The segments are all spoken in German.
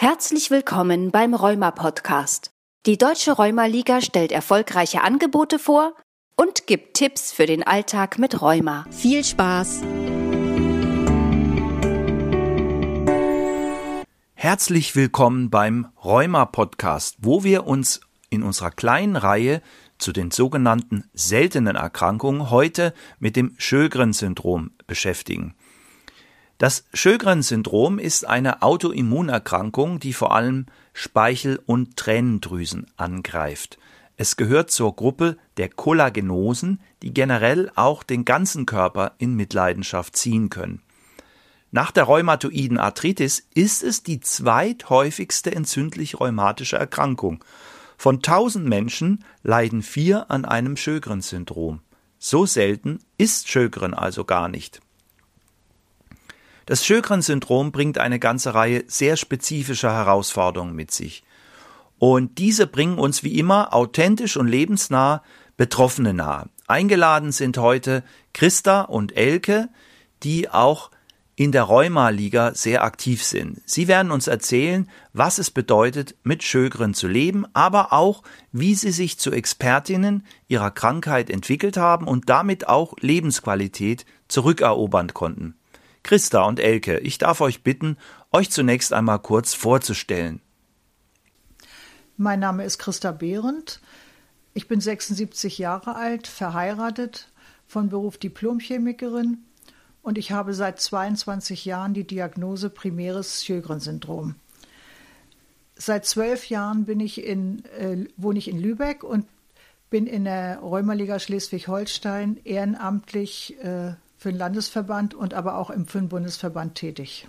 Herzlich willkommen beim Rheuma Podcast. Die Deutsche Rheuma Liga stellt erfolgreiche Angebote vor und gibt Tipps für den Alltag mit Rheuma. Viel Spaß! Herzlich willkommen beim Rheuma Podcast, wo wir uns in unserer kleinen Reihe zu den sogenannten seltenen Erkrankungen heute mit dem Sjögren-Syndrom beschäftigen. Das Sjögren-Syndrom ist eine Autoimmunerkrankung, die vor allem Speichel- und Tränendrüsen angreift. Es gehört zur Gruppe der Kollagenosen, die generell auch den ganzen Körper in Mitleidenschaft ziehen können. Nach der rheumatoiden Arthritis ist es die zweithäufigste entzündlich-rheumatische Erkrankung. Von 1000 Menschen leiden vier an einem Sjögren-Syndrom. So selten ist Sjögren also gar nicht. Das Sjögren-Syndrom bringt eine ganze Reihe sehr spezifischer Herausforderungen mit sich. Und diese bringen uns wie immer authentisch und lebensnah Betroffene nahe. Eingeladen sind heute Christa und Elke, die auch in der Rheuma-Liga sehr aktiv sind. Sie werden uns erzählen, was es bedeutet, mit Sjögren zu leben, aber auch, wie sie sich zu Expertinnen ihrer Krankheit entwickelt haben und damit auch Lebensqualität zurückerobern konnten. Christa und Elke, ich darf euch bitten, euch zunächst einmal kurz vorzustellen. Mein Name ist Christa Behrendt. Ich bin 76 Jahre alt, verheiratet, von Beruf Diplomchemikerin und ich habe seit 22 Jahren die Diagnose primäres Sjögren-Syndrom. Seit zwölf Jahren bin ich in, äh, wohne ich in Lübeck und bin in der Rheumaliga Schleswig-Holstein ehrenamtlich äh, für den Landesverband und aber auch im für den Bundesverband tätig.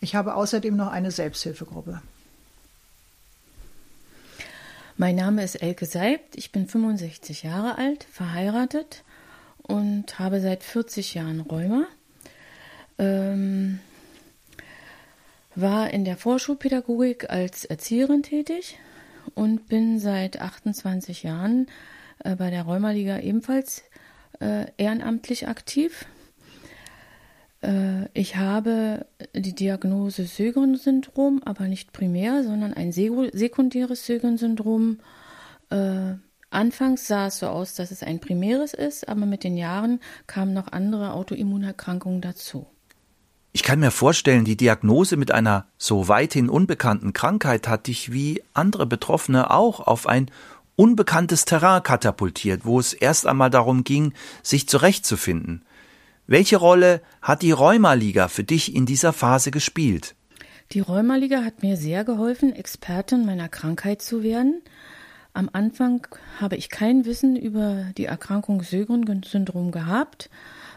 Ich habe außerdem noch eine Selbsthilfegruppe. Mein Name ist Elke Seibt, ich bin 65 Jahre alt, verheiratet und habe seit 40 Jahren Rheuma. Ähm, war in der Vorschulpädagogik als Erzieherin tätig und bin seit 28 Jahren äh, bei der Rheumaliga ebenfalls äh, ehrenamtlich aktiv. Äh, ich habe die Diagnose Sögren-Syndrom, aber nicht primär, sondern ein sekundäres Sögren-Syndrom. Äh, anfangs sah es so aus, dass es ein primäres ist, aber mit den Jahren kamen noch andere Autoimmunerkrankungen dazu. Ich kann mir vorstellen, die Diagnose mit einer so weithin unbekannten Krankheit hat dich wie andere Betroffene auch auf ein unbekanntes Terrain katapultiert, wo es erst einmal darum ging, sich zurechtzufinden. Welche Rolle hat die Rheumaliga für dich in dieser Phase gespielt? Die Rheumaliga hat mir sehr geholfen, Expertin meiner Krankheit zu werden. Am Anfang habe ich kein Wissen über die Erkrankung Sjögren-Syndrom gehabt,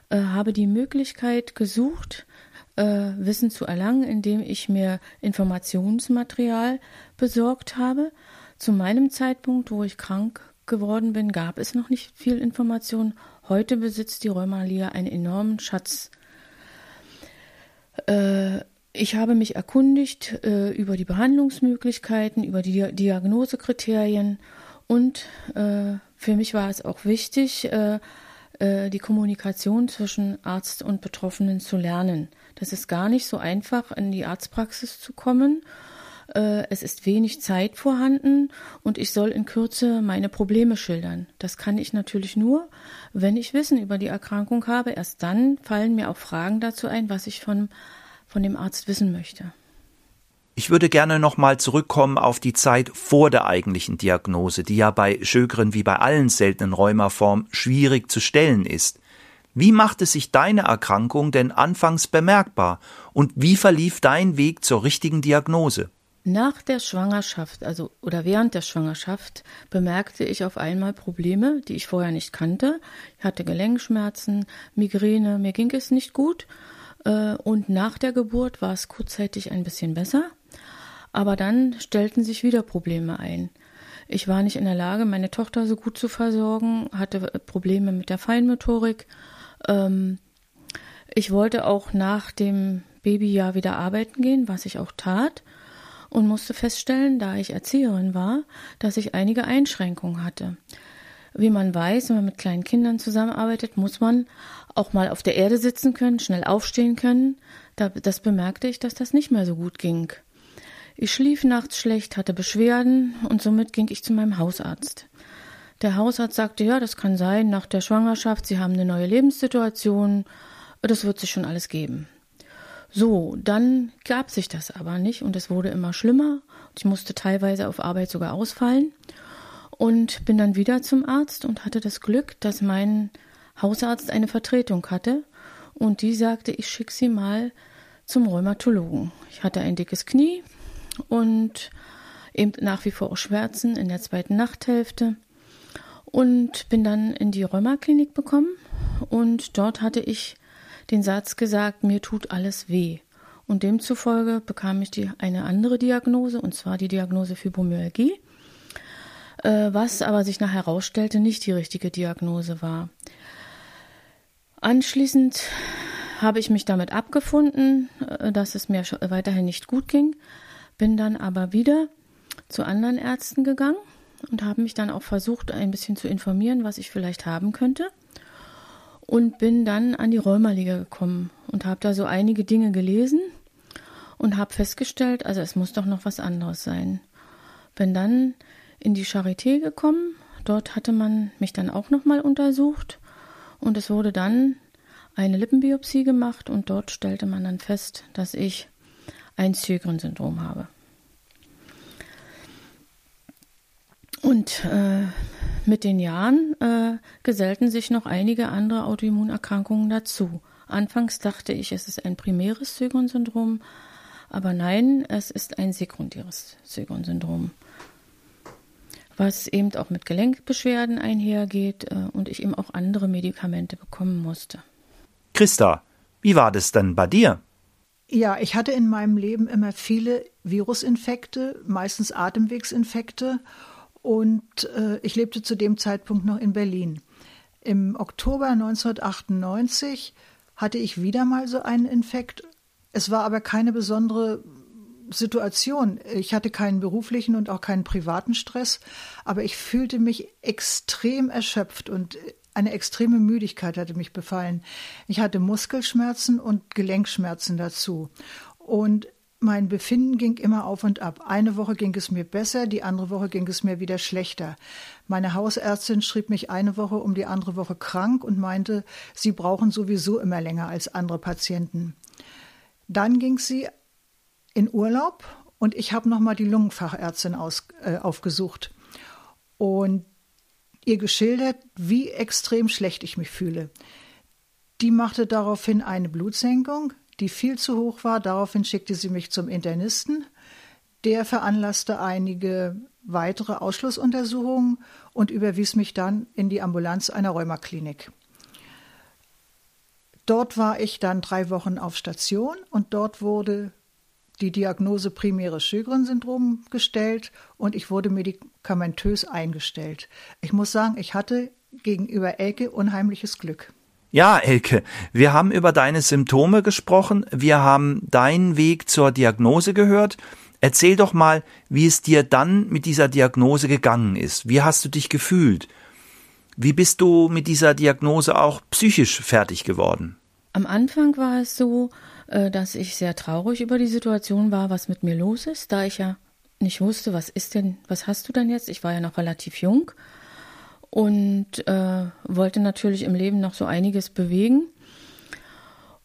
äh, habe die Möglichkeit gesucht, äh, Wissen zu erlangen, indem ich mir Informationsmaterial besorgt habe. Zu meinem Zeitpunkt, wo ich krank geworden bin, gab es noch nicht viel Information. Heute besitzt die Rheumaliga einen enormen Schatz. Äh, ich habe mich erkundigt äh, über die Behandlungsmöglichkeiten, über die Diagnosekriterien und äh, für mich war es auch wichtig, die Kommunikation zwischen Arzt und Betroffenen zu lernen. Das ist gar nicht so einfach, in die Arztpraxis zu kommen es ist wenig Zeit vorhanden und ich soll in Kürze meine Probleme schildern. Das kann ich natürlich nur, wenn ich Wissen über die Erkrankung habe. Erst dann fallen mir auch Fragen dazu ein, was ich von, von dem Arzt wissen möchte. Ich würde gerne nochmal zurückkommen auf die Zeit vor der eigentlichen Diagnose, die ja bei Schögren wie bei allen seltenen Rheumaformen schwierig zu stellen ist. Wie machte sich deine Erkrankung denn anfangs bemerkbar und wie verlief dein Weg zur richtigen Diagnose? Nach der Schwangerschaft, also oder während der Schwangerschaft, bemerkte ich auf einmal Probleme, die ich vorher nicht kannte. Ich hatte Gelenkschmerzen, Migräne, mir ging es nicht gut. Äh, und nach der Geburt war es kurzzeitig ein bisschen besser. Aber dann stellten sich wieder Probleme ein. Ich war nicht in der Lage, meine Tochter so gut zu versorgen, hatte Probleme mit der Feinmotorik. Ähm, ich wollte auch nach dem Babyjahr wieder arbeiten gehen, was ich auch tat und musste feststellen, da ich Erzieherin war, dass ich einige Einschränkungen hatte. Wie man weiß, wenn man mit kleinen Kindern zusammenarbeitet, muss man auch mal auf der Erde sitzen können, schnell aufstehen können. das bemerkte ich, dass das nicht mehr so gut ging. Ich schlief nachts schlecht, hatte Beschwerden und somit ging ich zu meinem Hausarzt. Der Hausarzt sagte, ja, das kann sein, nach der Schwangerschaft, Sie haben eine neue Lebenssituation, das wird sich schon alles geben. So, dann gab sich das aber nicht und es wurde immer schlimmer. Ich musste teilweise auf Arbeit sogar ausfallen und bin dann wieder zum Arzt und hatte das Glück, dass mein Hausarzt eine Vertretung hatte und die sagte, ich schicke sie mal zum Rheumatologen. Ich hatte ein dickes Knie und eben nach wie vor auch Schmerzen in der zweiten Nachthälfte und bin dann in die Rheumaklinik bekommen und dort hatte ich den Satz gesagt, mir tut alles weh. Und demzufolge bekam ich die, eine andere Diagnose, und zwar die Diagnose Fibromyalgie, äh, was aber sich nachher herausstellte, nicht die richtige Diagnose war. Anschließend habe ich mich damit abgefunden, äh, dass es mir weiterhin nicht gut ging, bin dann aber wieder zu anderen Ärzten gegangen und habe mich dann auch versucht, ein bisschen zu informieren, was ich vielleicht haben könnte und bin dann an die Rheumaliga gekommen und habe da so einige Dinge gelesen und habe festgestellt, also es muss doch noch was anderes sein. Bin dann in die Charité gekommen, dort hatte man mich dann auch nochmal untersucht und es wurde dann eine Lippenbiopsie gemacht und dort stellte man dann fest, dass ich ein Sjögren-Syndrom habe. Und äh, mit den Jahren äh, gesellten sich noch einige andere Autoimmunerkrankungen dazu. Anfangs dachte ich, es ist ein primäres Sjögren-Syndrom, aber nein, es ist ein sekundäres Sjögren-Syndrom, was eben auch mit Gelenkbeschwerden einhergeht äh, und ich eben auch andere Medikamente bekommen musste. Christa, wie war das denn bei dir? Ja, ich hatte in meinem Leben immer viele Virusinfekte, meistens Atemwegsinfekte und äh, ich lebte zu dem Zeitpunkt noch in Berlin. Im Oktober 1998 hatte ich wieder mal so einen Infekt. Es war aber keine besondere Situation. Ich hatte keinen beruflichen und auch keinen privaten Stress, aber ich fühlte mich extrem erschöpft und eine extreme Müdigkeit hatte mich befallen. Ich hatte Muskelschmerzen und Gelenkschmerzen dazu. Und mein Befinden ging immer auf und ab. Eine Woche ging es mir besser, die andere Woche ging es mir wieder schlechter. Meine Hausärztin schrieb mich eine Woche um die andere Woche krank und meinte, sie brauchen sowieso immer länger als andere Patienten. Dann ging sie in Urlaub und ich habe nochmal die Lungenfachärztin aus, äh, aufgesucht und ihr geschildert, wie extrem schlecht ich mich fühle. Die machte daraufhin eine Blutsenkung, die viel zu hoch war. Daraufhin schickte sie mich zum Internisten. Der veranlasste einige weitere Ausschlussuntersuchungen und überwies mich dann in die Ambulanz einer Rheumaklinik. Dort war ich dann drei Wochen auf Station und dort wurde die Diagnose primäres Sjögren-Syndrom gestellt und ich wurde medikamentös eingestellt. Ich muss sagen, ich hatte gegenüber Elke unheimliches Glück. Ja, Elke, wir haben über deine Symptome gesprochen, wir haben deinen Weg zur Diagnose gehört. Erzähl doch mal, wie es dir dann mit dieser Diagnose gegangen ist. Wie hast du dich gefühlt? Wie bist du mit dieser Diagnose auch psychisch fertig geworden? Am Anfang war es so, äh, dass ich sehr traurig über die Situation war, was mit mir los ist, da ich ja nicht wusste, was ist denn, was hast du denn jetzt? Ich war ja noch relativ jung und äh, wollte natürlich im Leben noch so einiges bewegen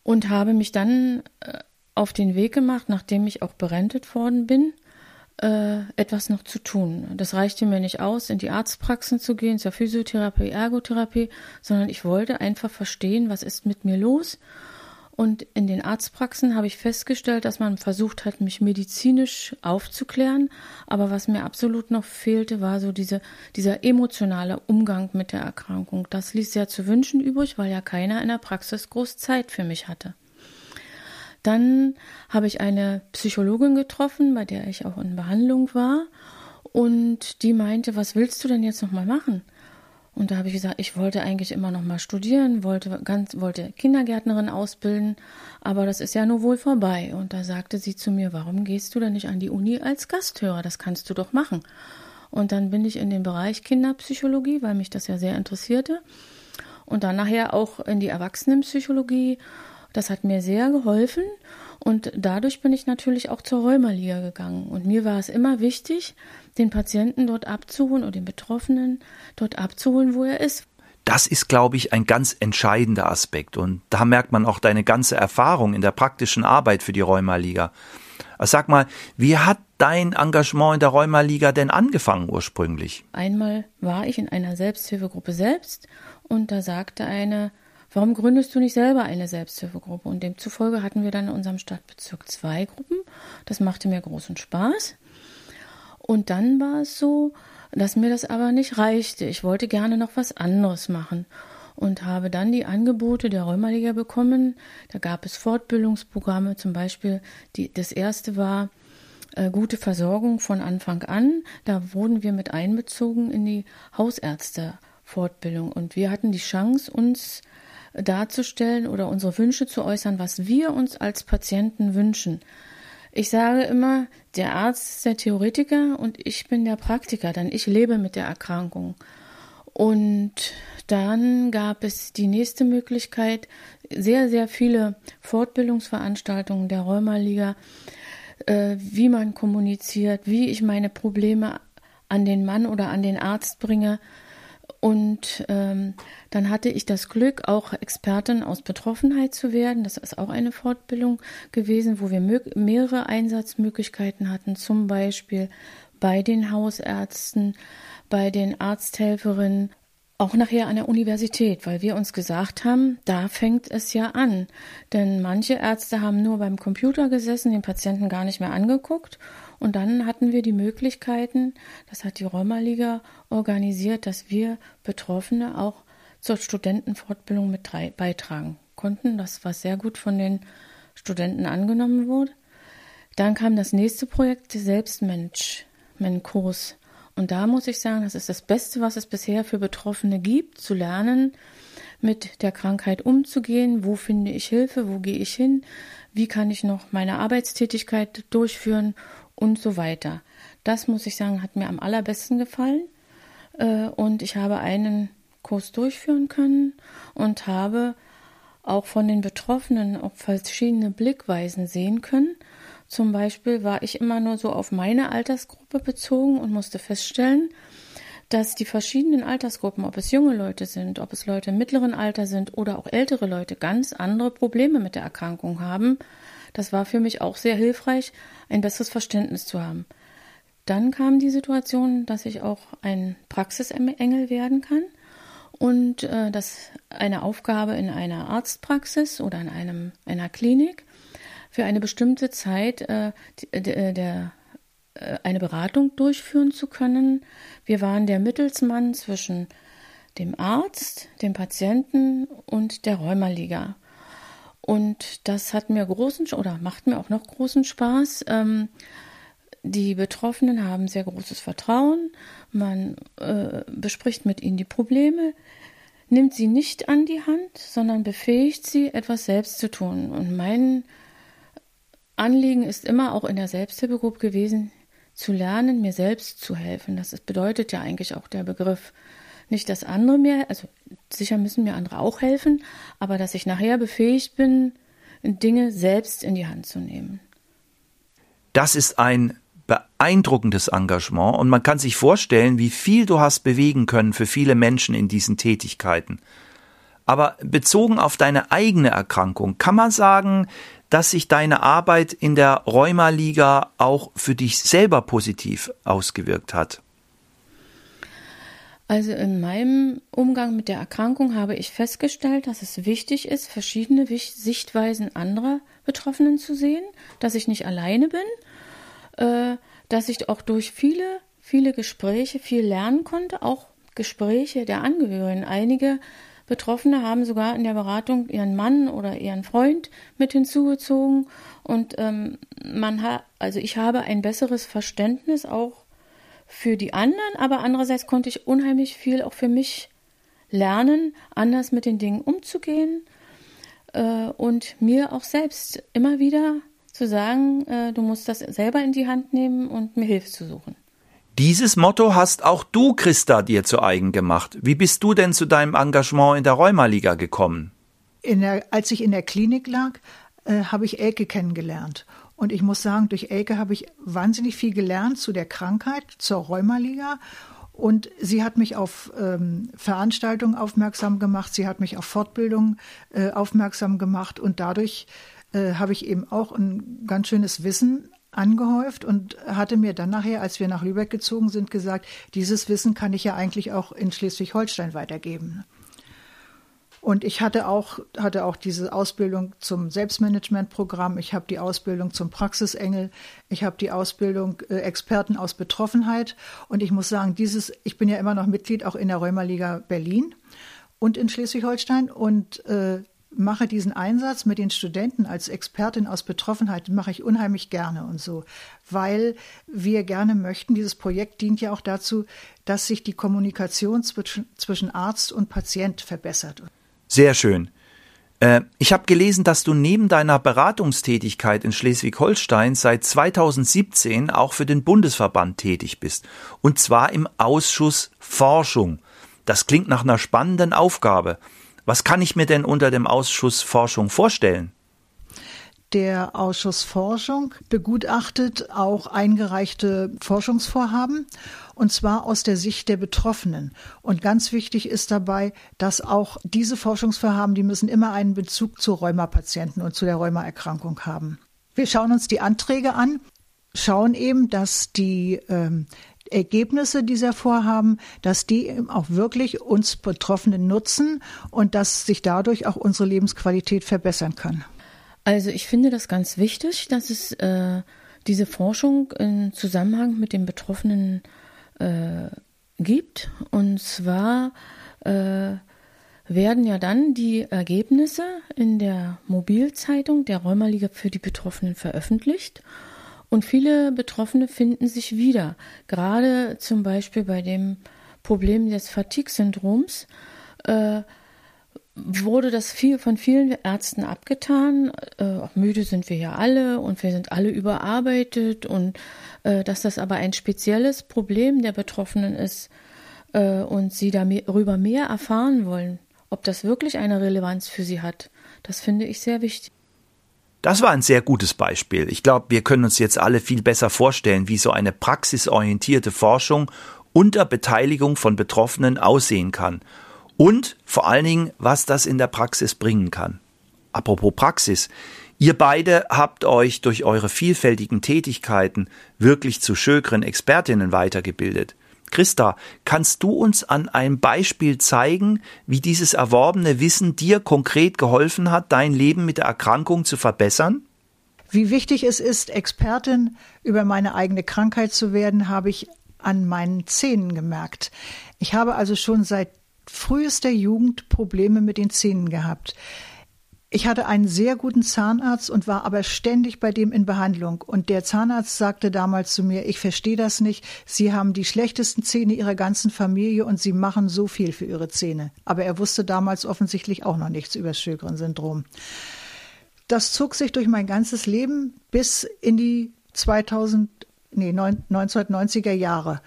und habe mich dann äh, auf den Weg gemacht, nachdem ich auch berentet worden bin, äh, etwas noch zu tun. Das reichte mir nicht aus, in die Arztpraxen zu gehen, zur Physiotherapie, Ergotherapie, sondern ich wollte einfach verstehen, was ist mit mir los und in den Arztpraxen habe ich festgestellt, dass man versucht hat, mich medizinisch aufzuklären. Aber was mir absolut noch fehlte, war so diese, dieser emotionale Umgang mit der Erkrankung. Das ließ sehr zu wünschen übrig, weil ja keiner in der Praxis groß Zeit für mich hatte. Dann habe ich eine Psychologin getroffen, bei der ich auch in Behandlung war. Und die meinte, was willst du denn jetzt nochmal machen? Und da habe ich gesagt, ich wollte eigentlich immer noch mal studieren, wollte ganz, wollte Kindergärtnerin ausbilden, aber das ist ja nur wohl vorbei. Und da sagte sie zu mir, warum gehst du denn nicht an die Uni als Gasthörer? Das kannst du doch machen. Und dann bin ich in den Bereich Kinderpsychologie, weil mich das ja sehr interessierte. Und dann nachher auch in die Erwachsenenpsychologie. Das hat mir sehr geholfen. Und dadurch bin ich natürlich auch zur Rheumaliga gegangen. Und mir war es immer wichtig, den Patienten dort abzuholen oder den Betroffenen dort abzuholen, wo er ist. Das ist, glaube ich, ein ganz entscheidender Aspekt. Und da merkt man auch deine ganze Erfahrung in der praktischen Arbeit für die Rheumaliga. Also sag mal, wie hat dein Engagement in der Rheumaliga denn angefangen ursprünglich? Einmal war ich in einer Selbsthilfegruppe selbst und da sagte eine warum gründest du nicht selber eine Selbsthilfegruppe? Und demzufolge hatten wir dann in unserem Stadtbezirk zwei Gruppen. Das machte mir großen Spaß. Und dann war es so, dass mir das aber nicht reichte. Ich wollte gerne noch was anderes machen und habe dann die Angebote der Rheumaliga bekommen. Da gab es Fortbildungsprogramme, zum Beispiel die, das erste war äh, gute Versorgung von Anfang an. Da wurden wir mit einbezogen in die Hausärztefortbildung und wir hatten die Chance, uns darzustellen oder unsere Wünsche zu äußern, was wir uns als Patienten wünschen. Ich sage immer, der Arzt ist der Theoretiker und ich bin der Praktiker, denn ich lebe mit der Erkrankung. Und dann gab es die nächste Möglichkeit, sehr, sehr viele Fortbildungsveranstaltungen der Rheumaliga, äh, wie man kommuniziert, wie ich meine Probleme an den Mann oder an den Arzt bringe, und ähm, dann hatte ich das Glück, auch Expertin aus Betroffenheit zu werden. Das ist auch eine Fortbildung gewesen, wo wir mehrere Einsatzmöglichkeiten hatten, zum Beispiel bei den Hausärzten, bei den Arzthelferinnen, auch nachher an der Universität, weil wir uns gesagt haben, da fängt es ja an. Denn manche Ärzte haben nur beim Computer gesessen, den Patienten gar nicht mehr angeguckt und dann hatten wir die Möglichkeiten, das hat die Rheumaliga organisiert, dass wir Betroffene auch zur Studentenfortbildung mit beitragen konnten. Das war sehr gut von den Studenten angenommen wurde. Dann kam das nächste Projekt, Selbstmensch, mein Kurs. Und da muss ich sagen, das ist das Beste, was es bisher für Betroffene gibt, zu lernen, mit der Krankheit umzugehen. Wo finde ich Hilfe? Wo gehe ich hin? Wie kann ich noch meine Arbeitstätigkeit durchführen? und so weiter. Das muss ich sagen, hat mir am allerbesten gefallen. Äh, und ich habe einen Kurs durchführen können und habe auch von den Betroffenen auch verschiedene Blickweisen sehen können. Zum Beispiel war ich immer nur so auf meine Altersgruppe bezogen und musste feststellen, dass die verschiedenen Altersgruppen, ob es junge Leute sind, ob es Leute im mittleren Alter sind oder auch ältere Leute, ganz andere Probleme mit der Erkrankung haben das war für mich auch sehr hilfreich, ein besseres Verständnis zu haben. Dann kam die Situation, dass ich auch ein Praxisengel werden kann und äh, dass eine Aufgabe in einer Arztpraxis oder in einem, einer Klinik für eine bestimmte Zeit äh, der, der äh, eine Beratung durchführen zu können. Wir waren der Mittelsmann zwischen dem Arzt, dem Patienten und der Rheumaliga. Und das hat mir großen oder macht mir auch noch großen Spaß. Ähm, die Betroffenen haben sehr großes Vertrauen. Man äh, bespricht mit ihnen die Probleme, nimmt sie nicht an die Hand, sondern befähigt sie, etwas selbst zu tun. Und mein Anliegen ist immer auch in der Selbsthilfegruppe gewesen, zu lernen, mir selbst zu helfen. Das bedeutet ja eigentlich auch der Begriff nicht, dass andere mir, also sicher müssen mir andere auch helfen, aber dass ich nachher befähigt bin, Dinge selbst in die Hand zu nehmen. Das ist ein beeindruckendes Engagement und man kann sich vorstellen, wie viel du hast bewegen können für viele Menschen in diesen Tätigkeiten. Aber bezogen auf deine eigene Erkrankung, kann man sagen, dass sich deine Arbeit in der Rheumaliga auch für dich selber positiv ausgewirkt hat? Also in meinem Umgang mit der Erkrankung habe ich festgestellt, dass es wichtig ist, verschiedene Sichtweisen anderer Betroffenen zu sehen, dass ich nicht alleine bin, äh, dass ich auch durch viele, viele Gespräche viel lernen konnte, auch Gespräche der Angehörigen. Einige Betroffene haben sogar in der Beratung ihren Mann oder ihren Freund mit hinzugezogen und ähm, man hat, also ich habe ein besseres Verständnis auch für die anderen, aber andererseits konnte ich unheimlich viel auch für mich lernen, anders mit den Dingen umzugehen äh, und mir auch selbst immer wieder zu sagen, äh, du musst das selber in die Hand nehmen und mir Hilfe zu suchen. Dieses Motto hast auch du, Christa, dir zu eigen gemacht. Wie bist du denn zu deinem Engagement in der Rheumaliga gekommen? Der, als ich in der Klinik lag, äh, habe ich Elke kennengelernt. Und ich muss sagen, durch Elke habe ich wahnsinnig viel gelernt zu der Krankheit, zur Rheumaliga. Und sie hat mich auf ähm, Veranstaltungen aufmerksam gemacht, sie hat mich auf Fortbildungen äh, aufmerksam gemacht und dadurch äh, habe ich eben auch ein ganz schönes Wissen angehäuft und hatte mir dann nachher, als wir nach Lübeck gezogen sind, gesagt, dieses Wissen kann ich ja eigentlich auch in Schleswig-Holstein weitergeben. Und ich hatte auch, hatte auch diese Ausbildung zum Selbstmanagementprogramm. Ich habe die Ausbildung zum Praxisengel. Ich habe die Ausbildung äh, Experten aus Betroffenheit. Und ich muss sagen, dieses, ich bin ja immer noch Mitglied auch in der Rheumaliga Berlin und in Schleswig-Holstein und äh, mache diesen Einsatz mit den Studenten als Expertin aus Betroffenheit, mache ich unheimlich gerne und so, weil wir gerne möchten, dieses Projekt dient ja auch dazu, dass sich die Kommunikation zwischen, zwischen Arzt und Patient verbessert. Sehr schön. Äh, ich habe gelesen, dass du neben deiner Beratungstätigkeit in Schleswig-Holstein seit 2017 auch für den Bundesverband tätig bist. Und zwar im Ausschuss Forschung. Das klingt nach einer spannenden Aufgabe. Was kann ich mir denn unter dem Ausschuss Forschung vorstellen? Der Ausschuss Forschung begutachtet auch eingereichte Forschungsvorhaben und zwar aus der Sicht der Betroffenen. Und ganz wichtig ist dabei, dass auch diese Forschungsvorhaben, die müssen immer einen Bezug zu Rheumapatienten und zu der Rheumaerkrankung haben. Wir schauen uns die Anträge an, schauen eben, dass die ähm, Ergebnisse dieser Vorhaben, dass die auch wirklich uns Betroffenen nutzen und dass sich dadurch auch unsere Lebensqualität verbessern kann. Also ich finde das ganz wichtig, dass es äh, diese Forschung im Zusammenhang mit den Betroffenen äh, gibt. Und zwar äh, werden ja dann die Ergebnisse in der Mobilzeitung der Rheumaliga für die Betroffenen veröffentlicht. Und viele Betroffene finden sich wieder, gerade zum Beispiel bei dem Problem des Fatigue-Syndroms. Äh, wurde das viel von vielen Ärzten abgetan. Äh, müde sind wir ja alle und wir sind alle überarbeitet und äh, dass das aber ein spezielles Problem der Betroffenen ist äh, und sie darüber mehr erfahren wollen, ob das wirklich eine Relevanz für sie hat. Das finde ich sehr wichtig. Das war ein sehr gutes Beispiel. Ich glaube, wir können uns jetzt alle viel besser vorstellen, wie so eine praxisorientierte Forschung unter Beteiligung von Betroffenen aussehen kann und vor allen Dingen, was das in der Praxis bringen kann. Apropos Praxis. Ihr beide habt euch durch eure vielfältigen Tätigkeiten wirklich zu schökeren Expertinnen weitergebildet. Christa, kannst du uns an einem Beispiel zeigen, wie dieses erworbene Wissen dir konkret geholfen hat, dein Leben mit der Erkrankung zu verbessern? Wie wichtig es ist, Expertin über meine eigene Krankheit zu werden, habe ich an meinen Zähnen gemerkt. Ich habe also schon seit frühester Jugend Probleme mit den Zähnen gehabt. Ich hatte einen sehr guten Zahnarzt und war aber ständig bei dem in Behandlung. Und der Zahnarzt sagte damals zu mir, ich verstehe das nicht. Sie haben die schlechtesten Zähne Ihrer ganzen Familie und Sie machen so viel für Ihre Zähne. Aber er wusste damals offensichtlich auch noch nichts über das Sjögren-Syndrom. Das zog sich durch mein ganzes Leben bis in die 2000, nee, 1990er Jahre.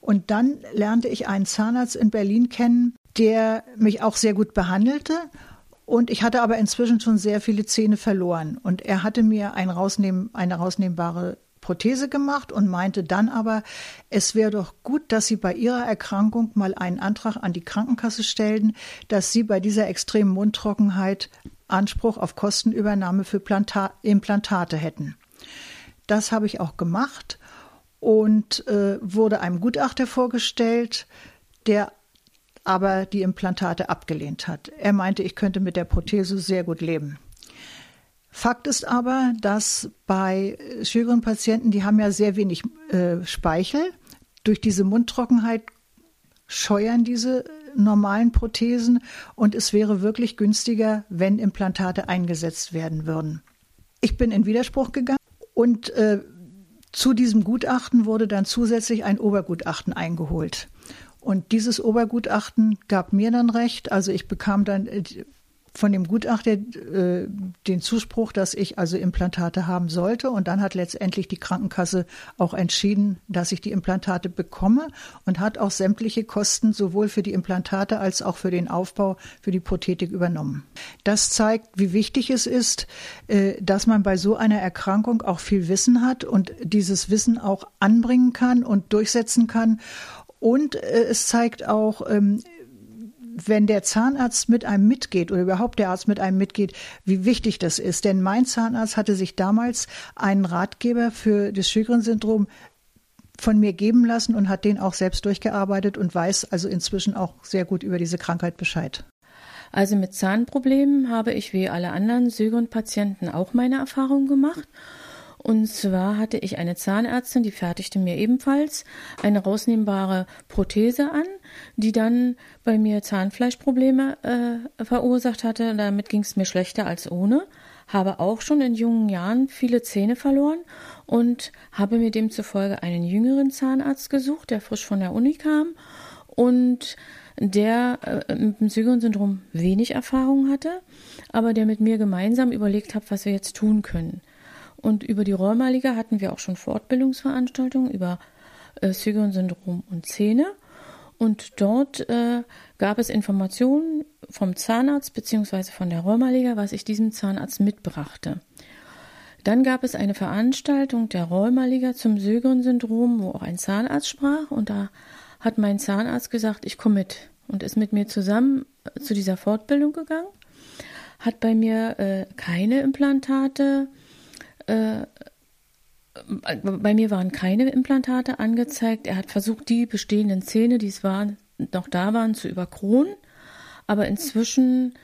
Und dann lernte ich einen Zahnarzt in Berlin kennen, der mich auch sehr gut behandelte. Und ich hatte aber inzwischen schon sehr viele Zähne verloren. Und er hatte mir ein rausnehmen, eine rausnehmbare Prothese gemacht und meinte dann aber, es wäre doch gut, dass Sie bei Ihrer Erkrankung mal einen Antrag an die Krankenkasse stellen, dass Sie bei dieser extremen Mundtrockenheit Anspruch auf Kostenübernahme für Planta Implantate hätten. Das habe ich auch gemacht und äh, wurde einem Gutachter vorgestellt, der aber die Implantate abgelehnt hat. Er meinte, ich könnte mit der Prothese sehr gut leben. Fakt ist aber, dass bei schweren Patienten, die haben ja sehr wenig äh, Speichel. Durch diese Mundtrockenheit scheuern diese normalen Prothesen und es wäre wirklich günstiger, wenn Implantate eingesetzt werden würden. Ich bin in Widerspruch gegangen und äh, zu diesem Gutachten wurde dann zusätzlich ein Obergutachten eingeholt. Und dieses Obergutachten gab mir dann recht. Also ich bekam dann äh, von dem Gutachter äh, den Zuspruch, dass ich also Implantate haben sollte. Und dann hat letztendlich die Krankenkasse auch entschieden, dass ich die Implantate bekomme und hat auch sämtliche Kosten sowohl für die Implantate als auch für den Aufbau für die Prothetik übernommen. Das zeigt, wie wichtig es ist, äh, dass man bei so einer Erkrankung auch viel Wissen hat und dieses Wissen auch anbringen kann und durchsetzen kann. Und äh, es zeigt auch, ähm, wenn der Zahnarzt mit einem mitgeht oder überhaupt der Arzt mit einem mitgeht, wie wichtig das ist. Denn mein Zahnarzt hatte sich damals einen Ratgeber für das Sjögren-Syndrom von mir geben lassen und hat den auch selbst durchgearbeitet und weiß also inzwischen auch sehr gut über diese Krankheit Bescheid. Also mit Zahnproblemen habe ich wie alle anderen Sjögren-Patienten auch meine Erfahrungen gemacht und zwar hatte ich eine Zahnärztin, die fertigte mir ebenfalls eine rausnehmbare Prothese an, die dann bei mir Zahnfleischprobleme äh, verursacht hatte. Damit ging es mir schlechter als ohne. Habe auch schon in jungen Jahren viele Zähne verloren und habe mir demzufolge einen jüngeren Zahnarzt gesucht, der frisch von der Uni kam und der äh, mit dem Sygon-Syndrom wenig Erfahrung hatte, aber der mit mir gemeinsam überlegt hat, was wir jetzt tun können. Und über die Rheumaliga hatten wir auch schon Fortbildungsveranstaltungen über äh, Sygon-Syndrom und Zähne. Und dort äh, gab es Informationen vom Zahnarzt bzw. von der Rheumaliga, was ich diesem Zahnarzt mitbrachte. Dann gab es eine Veranstaltung der Rheumaliga zum Sögren-Syndrom, wo auch ein Zahnarzt sprach. Und da hat mein Zahnarzt gesagt, ich komme mit und ist mit mir zusammen äh, zu dieser Fortbildung gegangen. Hat bei mir äh, keine Implantate äh, bei mir waren keine Implantate angezeigt. Er hat versucht, die bestehenden Zähne, die es waren, noch da waren, zu überkronen. Aber inzwischen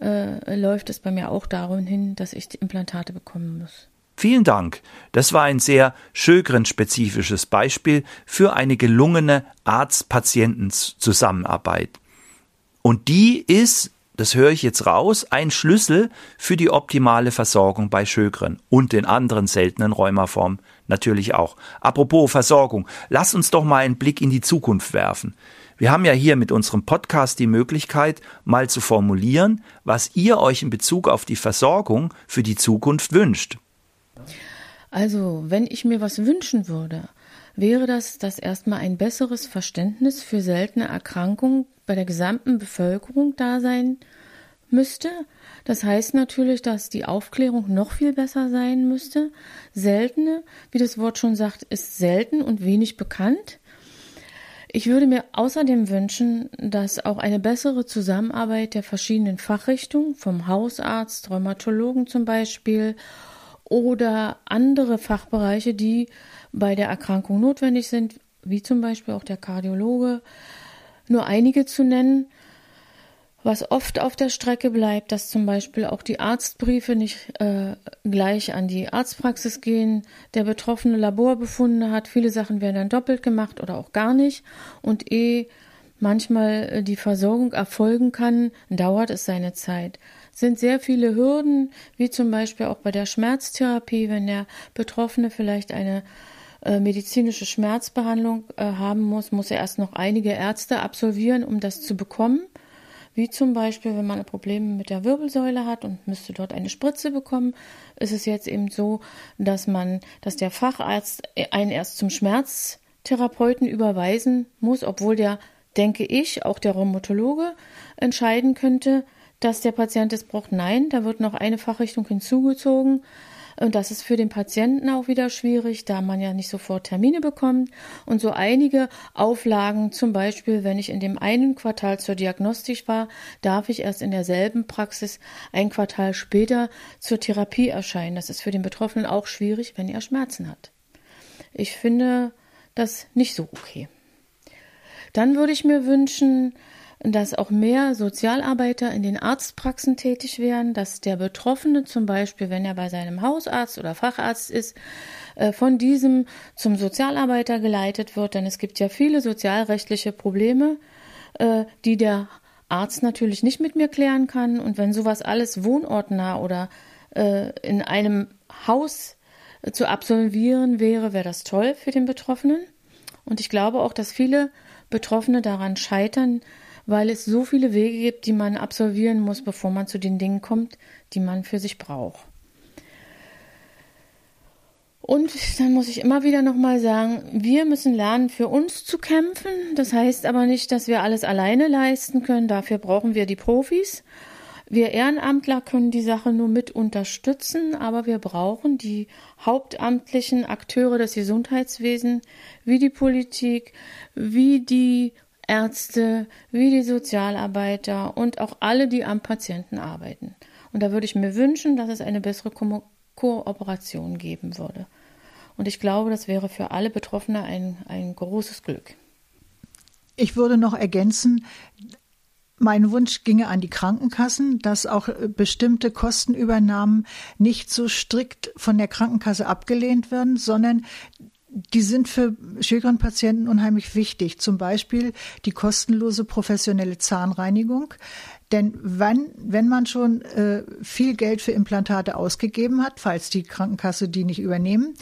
äh, läuft es bei mir auch darum hin, dass ich die Implantate bekommen muss. Vielen Dank. Das war ein sehr Schögren-spezifisches Beispiel für eine gelungene Arzt-Patienten-Zusammenarbeit. Und die ist das höre ich jetzt raus, ein Schlüssel für die optimale Versorgung bei Schögren und den anderen seltenen Rheumaformen natürlich auch. Apropos Versorgung, lass uns doch mal einen Blick in die Zukunft werfen. Wir haben ja hier mit unserem Podcast die Möglichkeit, mal zu formulieren, was ihr euch in Bezug auf die Versorgung für die Zukunft wünscht. Also, wenn ich mir was wünschen würde, wäre das, dass erstmal ein besseres Verständnis für seltene Erkrankungen bei der gesamten Bevölkerung da sein müsste. Das heißt natürlich, dass die Aufklärung noch viel besser sein müsste. Seltene, wie das Wort schon sagt, ist selten und wenig bekannt. Ich würde mir außerdem wünschen, dass auch eine bessere Zusammenarbeit der verschiedenen Fachrichtungen, vom Hausarzt, Rheumatologen zum Beispiel, oder andere Fachbereiche, die bei der Erkrankung notwendig sind, wie zum Beispiel auch der Kardiologe, nur einige zu nennen, was oft auf der Strecke bleibt, dass zum Beispiel auch die Arztbriefe nicht äh, gleich an die Arztpraxis gehen, der Betroffene Laborbefunde hat, viele Sachen werden dann doppelt gemacht oder auch gar nicht. Und eh manchmal äh, die Versorgung erfolgen kann, dauert es seine Zeit. Sind sehr viele Hürden, wie zum Beispiel auch bei der Schmerztherapie, wenn der Betroffene vielleicht eine äh, medizinische Schmerzbehandlung äh, haben muss, muss er erst noch einige Ärzte absolvieren, um das zu bekommen. Wie zum Beispiel, wenn man Probleme mit der Wirbelsäule hat und müsste dort eine Spritze bekommen, ist es jetzt eben so, dass man, dass der Facharzt einen erst zum Schmerztherapeuten überweisen muss, obwohl der, denke ich, auch der Rheumatologe entscheiden könnte, dass der Patient es braucht. Nein, da wird noch eine Fachrichtung hinzugezogen. Und das ist für den Patienten auch wieder schwierig, da man ja nicht sofort Termine bekommt. Und so einige Auflagen, zum Beispiel, wenn ich in dem einen Quartal zur Diagnostik war, darf ich erst in derselben Praxis ein Quartal später zur Therapie erscheinen. Das ist für den Betroffenen auch schwierig, wenn er Schmerzen hat. Ich finde das nicht so okay. Dann würde ich mir wünschen, dass auch mehr Sozialarbeiter in den Arztpraxen tätig werden, dass der Betroffene zum Beispiel, wenn er bei seinem Hausarzt oder Facharzt ist, äh, von diesem zum Sozialarbeiter geleitet wird, denn es gibt ja viele sozialrechtliche Probleme, äh, die der Arzt natürlich nicht mit mir klären kann. Und wenn sowas alles wohnortnah oder äh, in einem Haus zu absolvieren wäre, wäre das toll für den Betroffenen. Und ich glaube auch, dass viele Betroffene daran scheitern, weil es so viele Wege gibt, die man absolvieren muss, bevor man zu den Dingen kommt, die man für sich braucht. Und dann muss ich immer wieder nochmal sagen, wir müssen lernen, für uns zu kämpfen. Das heißt aber nicht, dass wir alles alleine leisten können. Dafür brauchen wir die Profis. Wir Ehrenamtler können die Sache nur mit unterstützen, aber wir brauchen die hauptamtlichen Akteure des Gesundheitswesens, wie die Politik, wie die Ärzte, wie die Sozialarbeiter und auch alle, die am Patienten arbeiten. Und da würde ich mir wünschen, dass es eine bessere Ko Kooperation geben würde. Und ich glaube, das wäre für alle Betroffene ein, ein großes Glück. Ich würde noch ergänzen, mein Wunsch ginge an die Krankenkassen, dass auch bestimmte Kostenübernahmen nicht so strikt von der Krankenkasse abgelehnt werden, sondern die sind für Schilgren-Patienten unheimlich wichtig. Zum Beispiel die kostenlose professionelle Zahnreinigung. Denn wenn, wenn man schon äh, viel Geld für Implantate ausgegeben hat, falls die Krankenkasse die nicht übernehmen,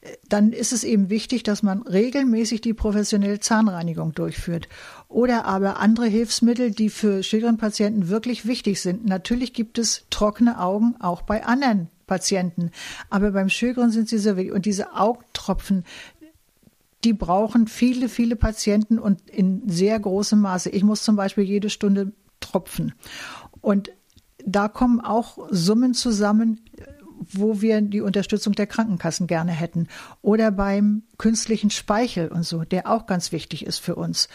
äh, dann ist es eben wichtig, dass man regelmäßig die professionelle Zahnreinigung durchführt. Oder aber andere Hilfsmittel, die für Schilgren-Patienten wirklich wichtig sind. Natürlich gibt es trockene Augen auch bei anderen Patienten. Aber beim Schilgren sind sie sehr wichtig. Und diese Augtropfen, die brauchen viele, viele Patienten und in sehr großem Maße. Ich muss zum Beispiel jede Stunde tropfen. Und da kommen auch Summen zusammen, wo wir die Unterstützung der Krankenkassen gerne hätten. Oder beim künstlichen Speichel und so, der auch ganz wichtig ist für uns.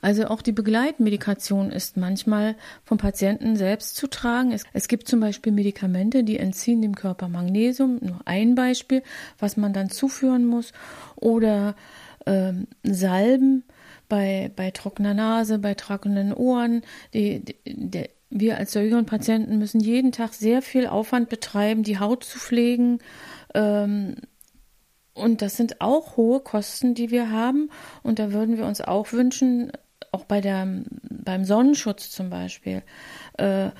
Also auch die Begleitmedikation ist manchmal vom Patienten selbst zu tragen. Es, es, gibt zum Beispiel Medikamente, die entziehen dem Körper Magnesium, nur ein Beispiel, was man dann zuführen muss. Oder ähm, Salben bei, bei trockener Nase, bei trockenen Ohren. Die, die, die, wir als Säugern-Patienten müssen jeden Tag sehr viel Aufwand betreiben, die Haut zu pflegen. Ähm, und das sind auch hohe Kosten, die wir haben. Und da würden wir uns auch wünschen, auch bei der, beim Sonnenschutz zum Beispiel, äh,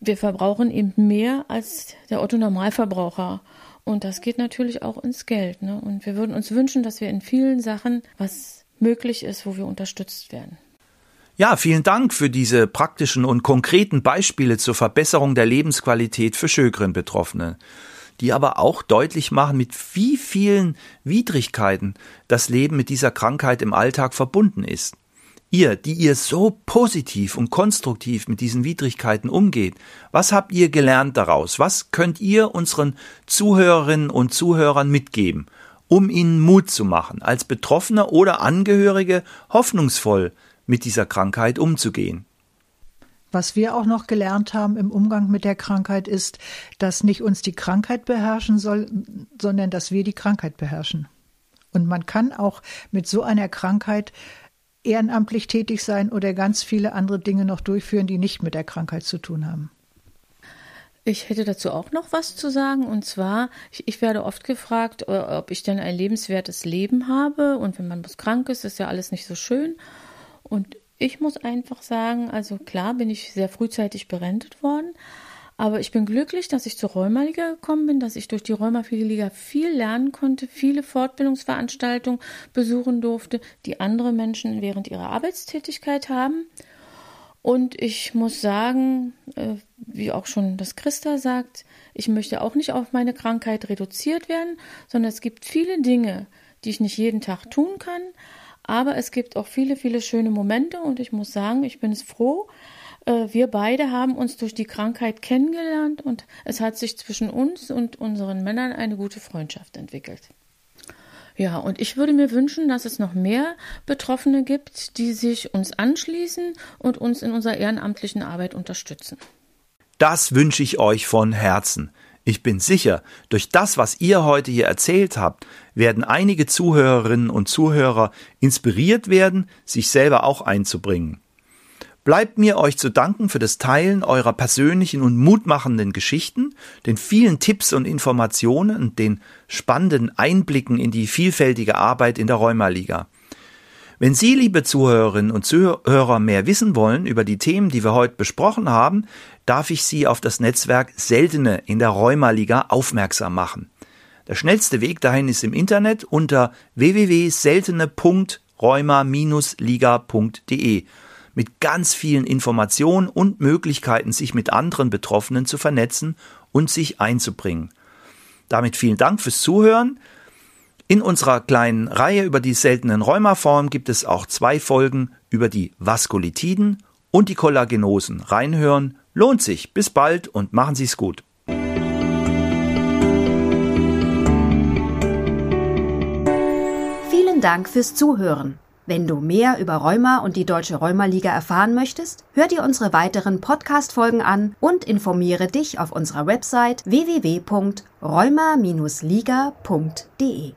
wir verbrauchen eben mehr als der Otto-Normalverbraucher. Und das geht natürlich auch ins Geld. Ne? Und wir würden uns wünschen, dass wir in vielen Sachen, was möglich ist, wo wir unterstützt werden. Ja, vielen Dank für diese praktischen und konkreten Beispiele zur Verbesserung der Lebensqualität für Schögren-Betroffene die aber auch deutlich machen, mit wie vielen Widrigkeiten das Leben mit dieser Krankheit im Alltag verbunden ist. Ihr, die ihr so positiv und konstruktiv mit diesen Widrigkeiten umgeht, was habt ihr gelernt daraus? Was könnt ihr unseren Zuhörerinnen und Zuhörern mitgeben, um ihnen Mut zu machen, als Betroffene oder Angehörige hoffnungsvoll mit dieser Krankheit umzugehen? Was wir auch noch gelernt haben im Umgang mit der Krankheit ist, dass nicht uns die Krankheit beherrschen soll, sondern dass wir die Krankheit beherrschen. Und man kann auch mit so einer Krankheit ehrenamtlich tätig sein oder ganz viele andere Dinge noch durchführen, die nicht mit der Krankheit zu tun haben. Ich hätte dazu auch noch was zu sagen. Und zwar, ich, ich, werde oft gefragt, äh, ob ich denn ein lebenswertes Leben habe. Und wenn man krank ist, ist ja alles nicht so schön. Und ich muss einfach sagen, also klar bin ich sehr frühzeitig berentet worden, aber ich bin glücklich, dass ich zur Rheumaliga gekommen bin, dass ich durch die Rheumaliga viel lernen konnte, viele Fortbildungsveranstaltungen besuchen durfte, die andere Menschen während ihrer Arbeitstätigkeit haben. Und ich muss sagen, äh, wie auch schon das Christa sagt, ich möchte auch nicht auf meine Krankheit reduziert werden, sondern es gibt viele Dinge, die ich nicht jeden Tag tun kann, aber es gibt auch viele, viele schöne Momente und ich muss sagen, ich bin es froh. Äh, wir beide haben uns durch die Krankheit kennengelernt und es hat sich zwischen uns und unseren Männern eine gute Freundschaft entwickelt. Ja, und ich würde mir wünschen, dass es noch mehr Betroffene gibt, die sich uns anschließen und uns in unserer ehrenamtlichen Arbeit unterstützen. Das wünsche ich euch von Herzen. Ich bin sicher, durch das, was ihr heute hier erzählt habt, werden einige Zuhörerinnen und Zuhörer inspiriert werden, sich selber auch einzubringen. Bleibt mir euch zu danken für das Teilen eurer persönlichen und mutmachenden Geschichten, den vielen Tipps und Informationen und den spannenden Einblicken in die vielfältige Arbeit in der Rheumaliga. Wenn Sie, liebe Zuhörerinnen und Zuhörer, mehr wissen wollen über die Themen, die wir heute besprochen haben, darf ich Sie auf das Netzwerk Seltene in der Rheumaliga aufmerksam machen. Der schnellste Weg dahin ist im Internet unter www.seltene.rheumaliga.de mit ganz vielen Informationen und Möglichkeiten, sich mit anderen Betroffenen zu vernetzen und sich einzubringen. Damit vielen Dank fürs Zuhören. In unserer kleinen Reihe über die seltenen Rheumaformen gibt es auch zwei Folgen über die Vaskulitiden und die Kollagenosen. Reinhören lohnt sich. Bis bald und machen Sie es gut. Vielen Dank fürs Zuhören. Wenn du mehr über Rheuma und die Deutsche Rheumaliga erfahren möchtest, hör dir unsere weiteren Podcast-Folgen an und informiere dich auf unserer Website www.rheuma-liga.de.